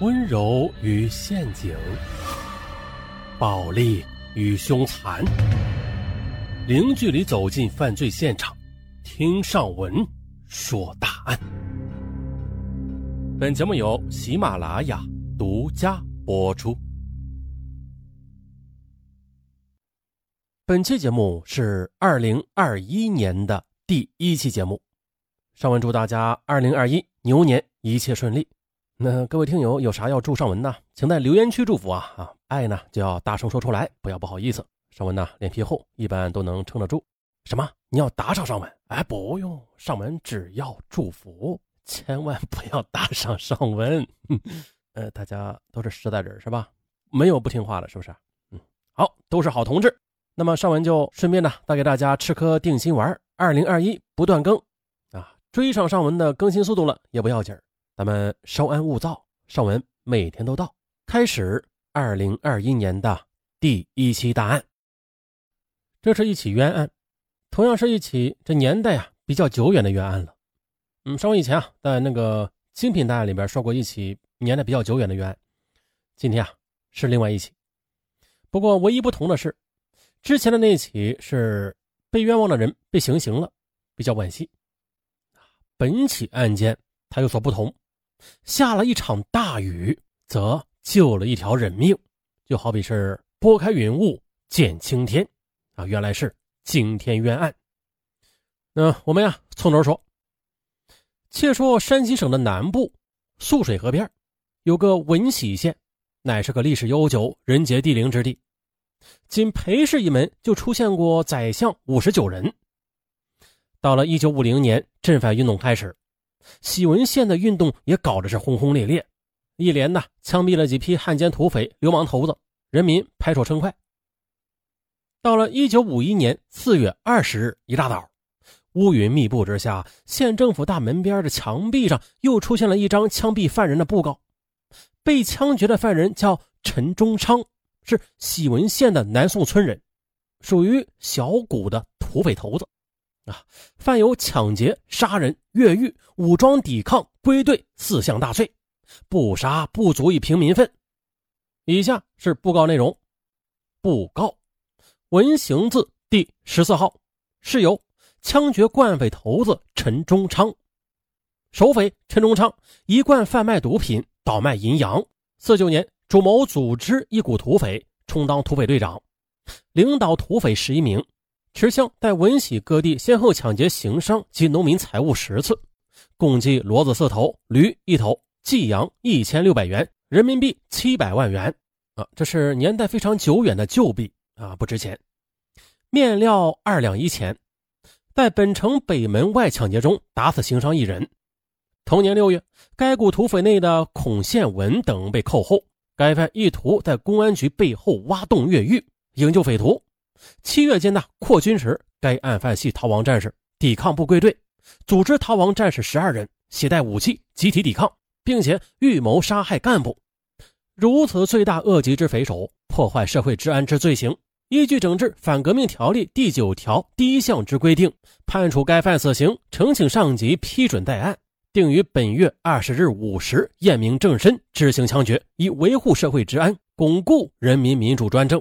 温柔与陷阱，暴力与凶残，零距离走进犯罪现场，听上文说大案。本节目由喜马拉雅独家播出。本期节目是二零二一年的第一期节目。上文祝大家二零二一牛年一切顺利。那各位听友有啥要祝上文呢？请在留言区祝福啊啊！爱呢就要大声说出来，不要不好意思。上文呢脸皮厚，一般都能撑得住。什么？你要打赏上文？哎，不用，上文只要祝福，千万不要打赏上文。呃，大家都是实在人是吧？没有不听话的，是不是？嗯，好，都是好同志。那么上文就顺便呢带给大家吃颗定心丸，二零二一不断更。啊追上上文的更新速度了也不要紧咱们稍安勿躁，上文每天都到。开始二零二一年的第一期大案，这是一起冤案，同样是一起这年代啊比较久远的冤案了。嗯，上文以前啊在那个精品大案里边说过一起年代比较久远的冤案，今天啊是另外一起，不过唯一不同的是，之前的那起是被冤枉的人被行刑了，比较惋惜。本起案件它有所不同，下了一场大雨，则救了一条人命，就好比是拨开云雾见青天啊！原来是惊天冤案。那我们呀，从头说。且说山西省的南部涑水河边有个闻喜县，乃是个历史悠久、人杰地灵之地。仅裴氏一门就出现过宰相五十九人。到了一九五零年，镇反运动开始，喜文县的运动也搞得是轰轰烈烈，一连呢枪毙了几批汉奸土匪、流氓头子，人民拍手称快。到了一九五一年四月二十日一大早，乌云密布之下，县政府大门边的墙壁上又出现了一张枪毙犯人的布告，被枪决的犯人叫陈忠昌，是喜文县的南宋村人，属于小股的土匪头子。啊，犯有抢劫、杀人、越狱、武装抵抗、归队四项大罪，不杀不足以平民愤。以下是布告内容：布告，文刑字第十四号，是由枪决惯匪头子陈忠昌。首匪陈忠昌一贯贩卖毒品，倒卖银洋。四九年，主谋组织一股土匪，充当土匪队长，领导土匪十一名。持枪在闻喜各地先后抢劫行商及农民财物十次，共计骡子四头、驴一头、寄羊一千六百元，人民币七百万元。啊，这是年代非常久远的旧币啊，不值钱。面料二两一钱，在本城北门外抢劫中打死行商一人。同年六月，该股土匪内的孔宪文等被扣后，该犯意图在公安局背后挖洞越狱，营救匪徒。七月间呢，扩军时，该案犯系逃亡战士，抵抗不归队，组织逃亡战士十二人，携带武器，集体抵抗，并且预谋杀害干部。如此罪大恶极之匪首，破坏社会治安之罪行，依据《整治反革命条例》第九条第一项之规定，判处该犯死刑，呈请上级批准待案，定于本月二十日午时验明正身，执行枪决，以维护社会治安，巩固人民民主专政。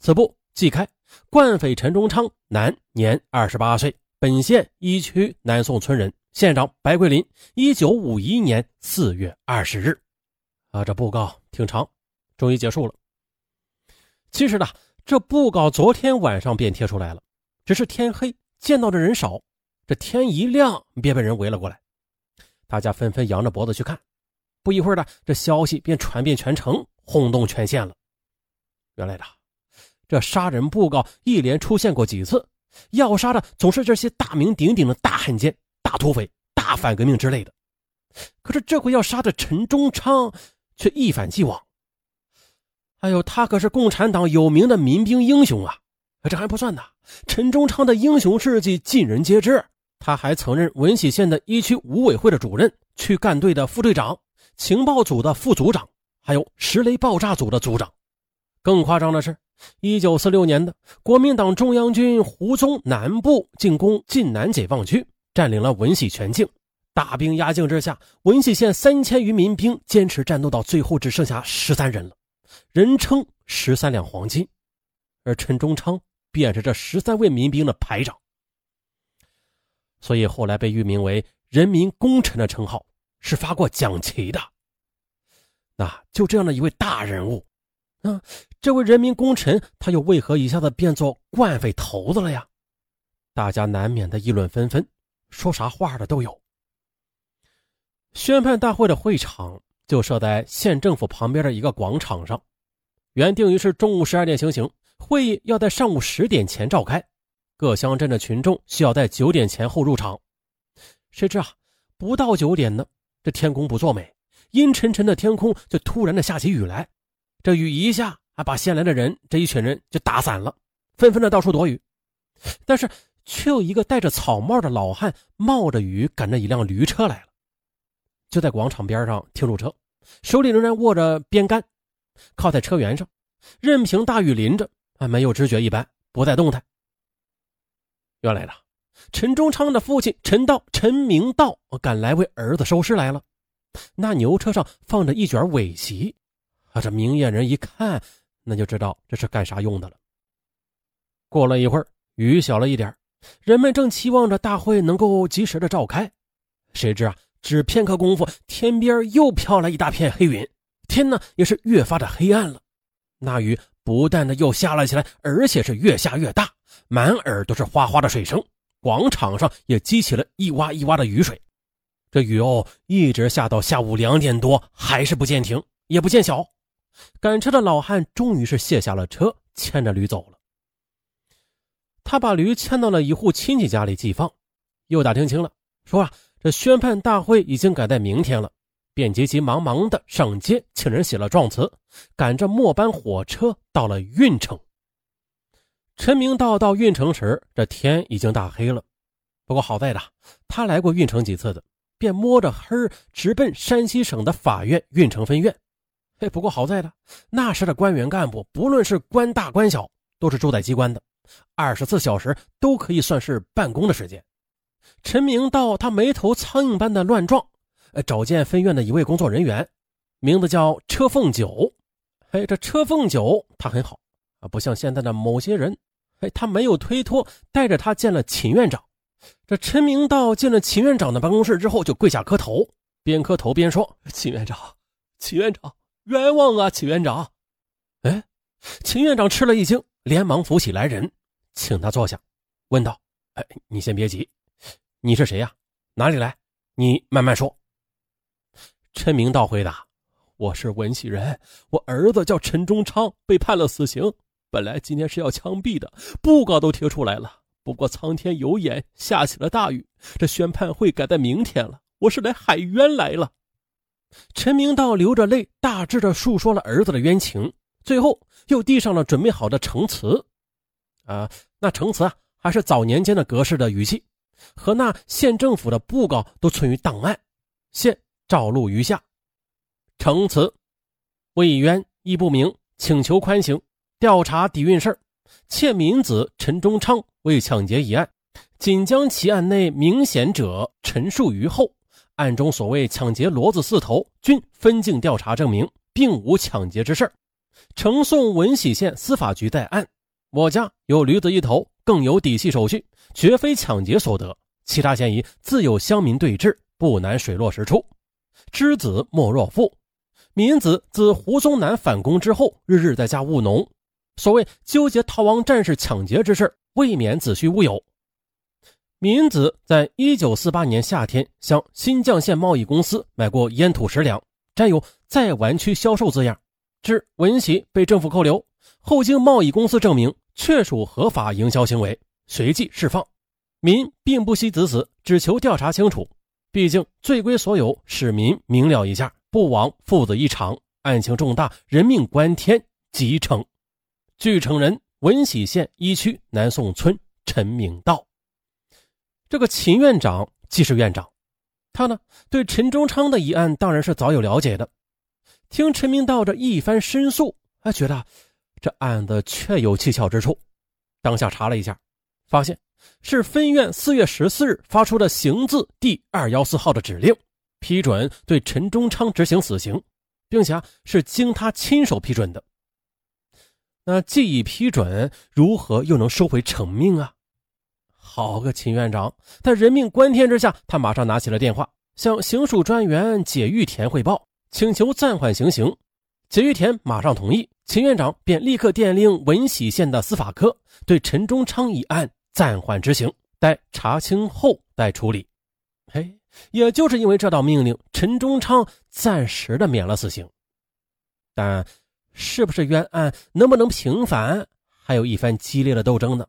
此部即开。惯匪陈忠昌，男，年二十八岁，本县一区南宋村人，县长白桂林。一九五一年四月二十日，啊，这布告挺长，终于结束了。其实呢，这布告昨天晚上便贴出来了，只是天黑见到的人少，这天一亮便被人围了过来，大家纷纷扬着脖子去看。不一会儿呢，这消息便传遍全城，轰动全县了。原来的。这杀人布告一连出现过几次，要杀的总是这些大名鼎鼎的大汉奸、大土匪、大反革命之类的。可是这回要杀的陈忠昌却一反既往。哎呦，他可是共产党有名的民兵英雄啊！这还不算呢，陈忠昌的英雄事迹尽人皆知。他还曾任文喜县的一区五委会的主任、区干队的副队长、情报组的副组长，还有石雷爆炸组的组长。更夸张的是。一九四六年的国民党中央军胡宗南部进攻晋南解放区，占领了文喜全境。大兵压境之下，文喜县三千余民兵坚持战斗到最后，只剩下十三人了，人称“十三两黄金”，而陈忠昌便是这十三位民兵的排长，所以后来被誉名为“人民功臣”的称号，是发过奖旗的。那就这样的一位大人物，啊，这位人民功臣，他又为何一下子变作惯匪头子了呀？大家难免的议论纷纷，说啥话的都有。宣判大会的会场就设在县政府旁边的一个广场上，原定于是中午十二点行刑，会议要在上午十点前召开，各乡镇的群众需要在九点前后入场。谁知啊，不到九点呢，这天公不作美，阴沉沉的天空就突然的下起雨来，这雨一下啊，把先来的人这一群人就打散了，纷纷的到处躲雨，但是却有一个戴着草帽的老汉冒着雨赶着一辆驴车来了。就在广场边上停住车，手里仍然握着鞭杆，靠在车辕上，任凭大雨淋着，啊没有知觉一般，不再动弹。原来呢，陈忠昌的父亲陈道、陈明道赶来为儿子收尸来了。那牛车上放着一卷尾席，啊，这明眼人一看，那就知道这是干啥用的了。过了一会儿，雨小了一点，人们正期望着大会能够及时的召开，谁知啊。只片刻功夫，天边又飘来一大片黑云，天呢也是越发的黑暗了。那雨不但的又下了起来，而且是越下越大，满耳都是哗哗的水声。广场上也激起了一洼一洼的雨水。这雨哦，一直下到下午两点多，还是不见停，也不见小。赶车的老汉终于是卸下了车，牵着驴走了。他把驴牵到了一户亲戚家里寄放，又打听清了，说啊。这宣判大会已经改在明天了，便急急忙忙的上街，请人写了状词，赶着末班火车到了运城。陈明道到运城时，这天已经大黑了。不过好在的，他来过运城几次的，便摸着黑直奔山西省的法院运城分院。哎，不过好在的，那时的官员干部，不论是官大官小，都是住在机关的，二十四小时都可以算是办公的时间。陈明道，他眉头苍蝇般的乱撞，呃，找见分院的一位工作人员，名字叫车凤九。哎，这车凤九他很好啊，不像现在的某些人，哎，他没有推脱，带着他见了秦院长。这陈明道进了秦院长的办公室之后，就跪下磕头，边磕头边说：“秦院长，秦院长，冤枉啊，秦院长！”哎，秦院长吃了一惊，连忙扶起来人，请他坐下，问道：“哎，你先别急。”你是谁呀？哪里来？你慢慢说。陈明道回答：“我是文喜人，我儿子叫陈忠昌，被判了死刑。本来今天是要枪毙的，布告都贴出来了。不过苍天有眼，下起了大雨，这宣判会改在明天了。我是来喊冤来了。”陈明道流着泪，大致的述说了儿子的冤情，最后又递上了准备好的呈词。啊，那呈词啊，还是早年间的格式的语气。和那县政府的布告都存于档案，现照录于下。呈词：为冤亦不明，请求宽刑。调查底蕴事窃民子陈忠昌为抢劫一案，仅将其案内明显者陈述于后。案中所谓抢劫骡子四头，均分镜调查证明，并无抢劫之事呈送文喜县司法局在案。我家有驴子一头，更有底细手续。绝非抢劫所得，其他嫌疑自有乡民对峙，不难水落石出。知子莫若父，民子自胡宗南反攻之后，日日在家务农。所谓纠结逃亡战士抢劫之事，未免子虚乌有。民子在一九四八年夏天向新绛县贸易公司买过烟土十两，沾有在完区销售字样，至文喜被政府扣留后，经贸易公司证明确属合法营销行为。随即释放，民并不惜子死，只求调查清楚。毕竟罪归所有，使民明了一下，不枉父子一场。案情重大，人命关天，即成。据承人：文喜县一区南宋村陈明道。这个秦院长既是院长，他呢对陈忠昌的一案当然是早有了解的。听陈明道这一番申诉，他觉得这案子确有蹊跷之处，当下查了一下。发现是分院四月十四日发出的刑字第二幺四号的指令，批准对陈忠昌执行死刑，并且是经他亲手批准的。那既已批准，如何又能收回成命啊？好个秦院长，在人命关天之下，他马上拿起了电话，向刑署专员解玉田汇报，请求暂缓行刑。解玉田马上同意，秦院长便立刻电令文喜县的司法科，对陈忠昌一案暂缓执行，待查清后再处理。嘿，也就是因为这道命令，陈忠昌暂时的免了死刑，但。是不是冤案能不能平反，还有一番激烈的斗争呢？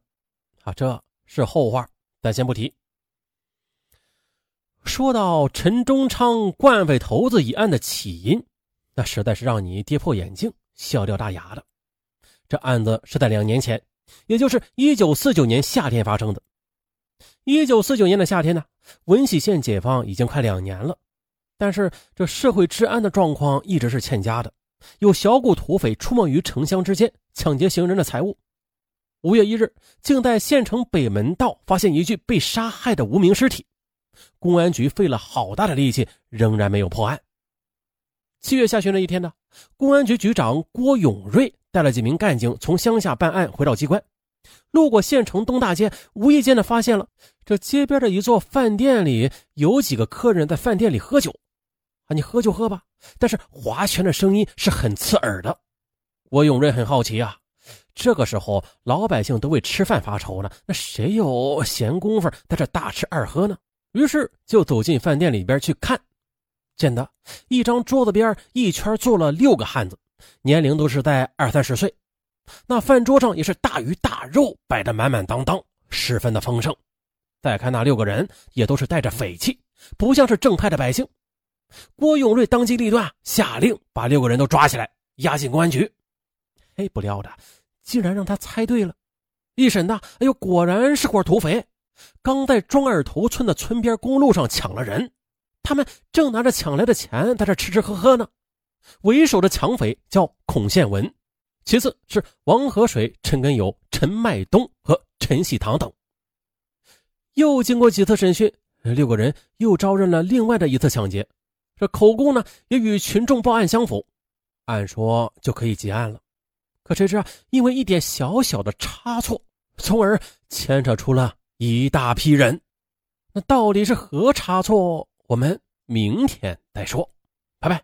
啊，这是后话，咱先不提。说到陈忠昌惯匪头子一案的起因，那实在是让你跌破眼镜、笑掉大牙的。这案子是在两年前，也就是一九四九年夏天发生的。一九四九年的夏天呢，文喜县解放已经快两年了，但是这社会治安的状况一直是欠佳的。有小股土匪出没于城乡之间，抢劫行人的财物。五月一日，竟在县城北门道发现一具被杀害的无名尸体。公安局费了好大的力气，仍然没有破案。七月下旬的一天呢，公安局局长郭永瑞带了几名干警从乡下办案回到机关，路过县城东大街，无意间的发现了这街边的一座饭店里有几个客人在饭店里喝酒。啊，你喝就喝吧。但是划拳的声音是很刺耳的，郭永瑞很好奇啊。这个时候老百姓都为吃饭发愁呢，那谁有闲工夫在这大吃二喝呢？于是就走进饭店里边去看，见得一张桌子边一圈坐了六个汉子，年龄都是在二三十岁。那饭桌上也是大鱼大肉摆得满满当当，十分的丰盛。再看那六个人也都是带着匪气，不像是正派的百姓。郭永瑞当机立断，下令把六个人都抓起来，押进公安局。嘿，不料的，竟然让他猜对了。一审呐，哎呦，果然是伙土匪，刚在庄二头村的村边公路上抢了人。他们正拿着抢来的钱在这吃吃喝喝呢。为首的抢匪叫孔宪文，其次是王河水、陈根友、陈麦东和陈喜堂等。又经过几次审讯，六个人又招认了另外的一次抢劫。这口供呢也与群众报案相符，按说就可以结案了。可谁知啊，因为一点小小的差错，从而牵扯出了一大批人。那到底是何差错？我们明天再说。拜拜。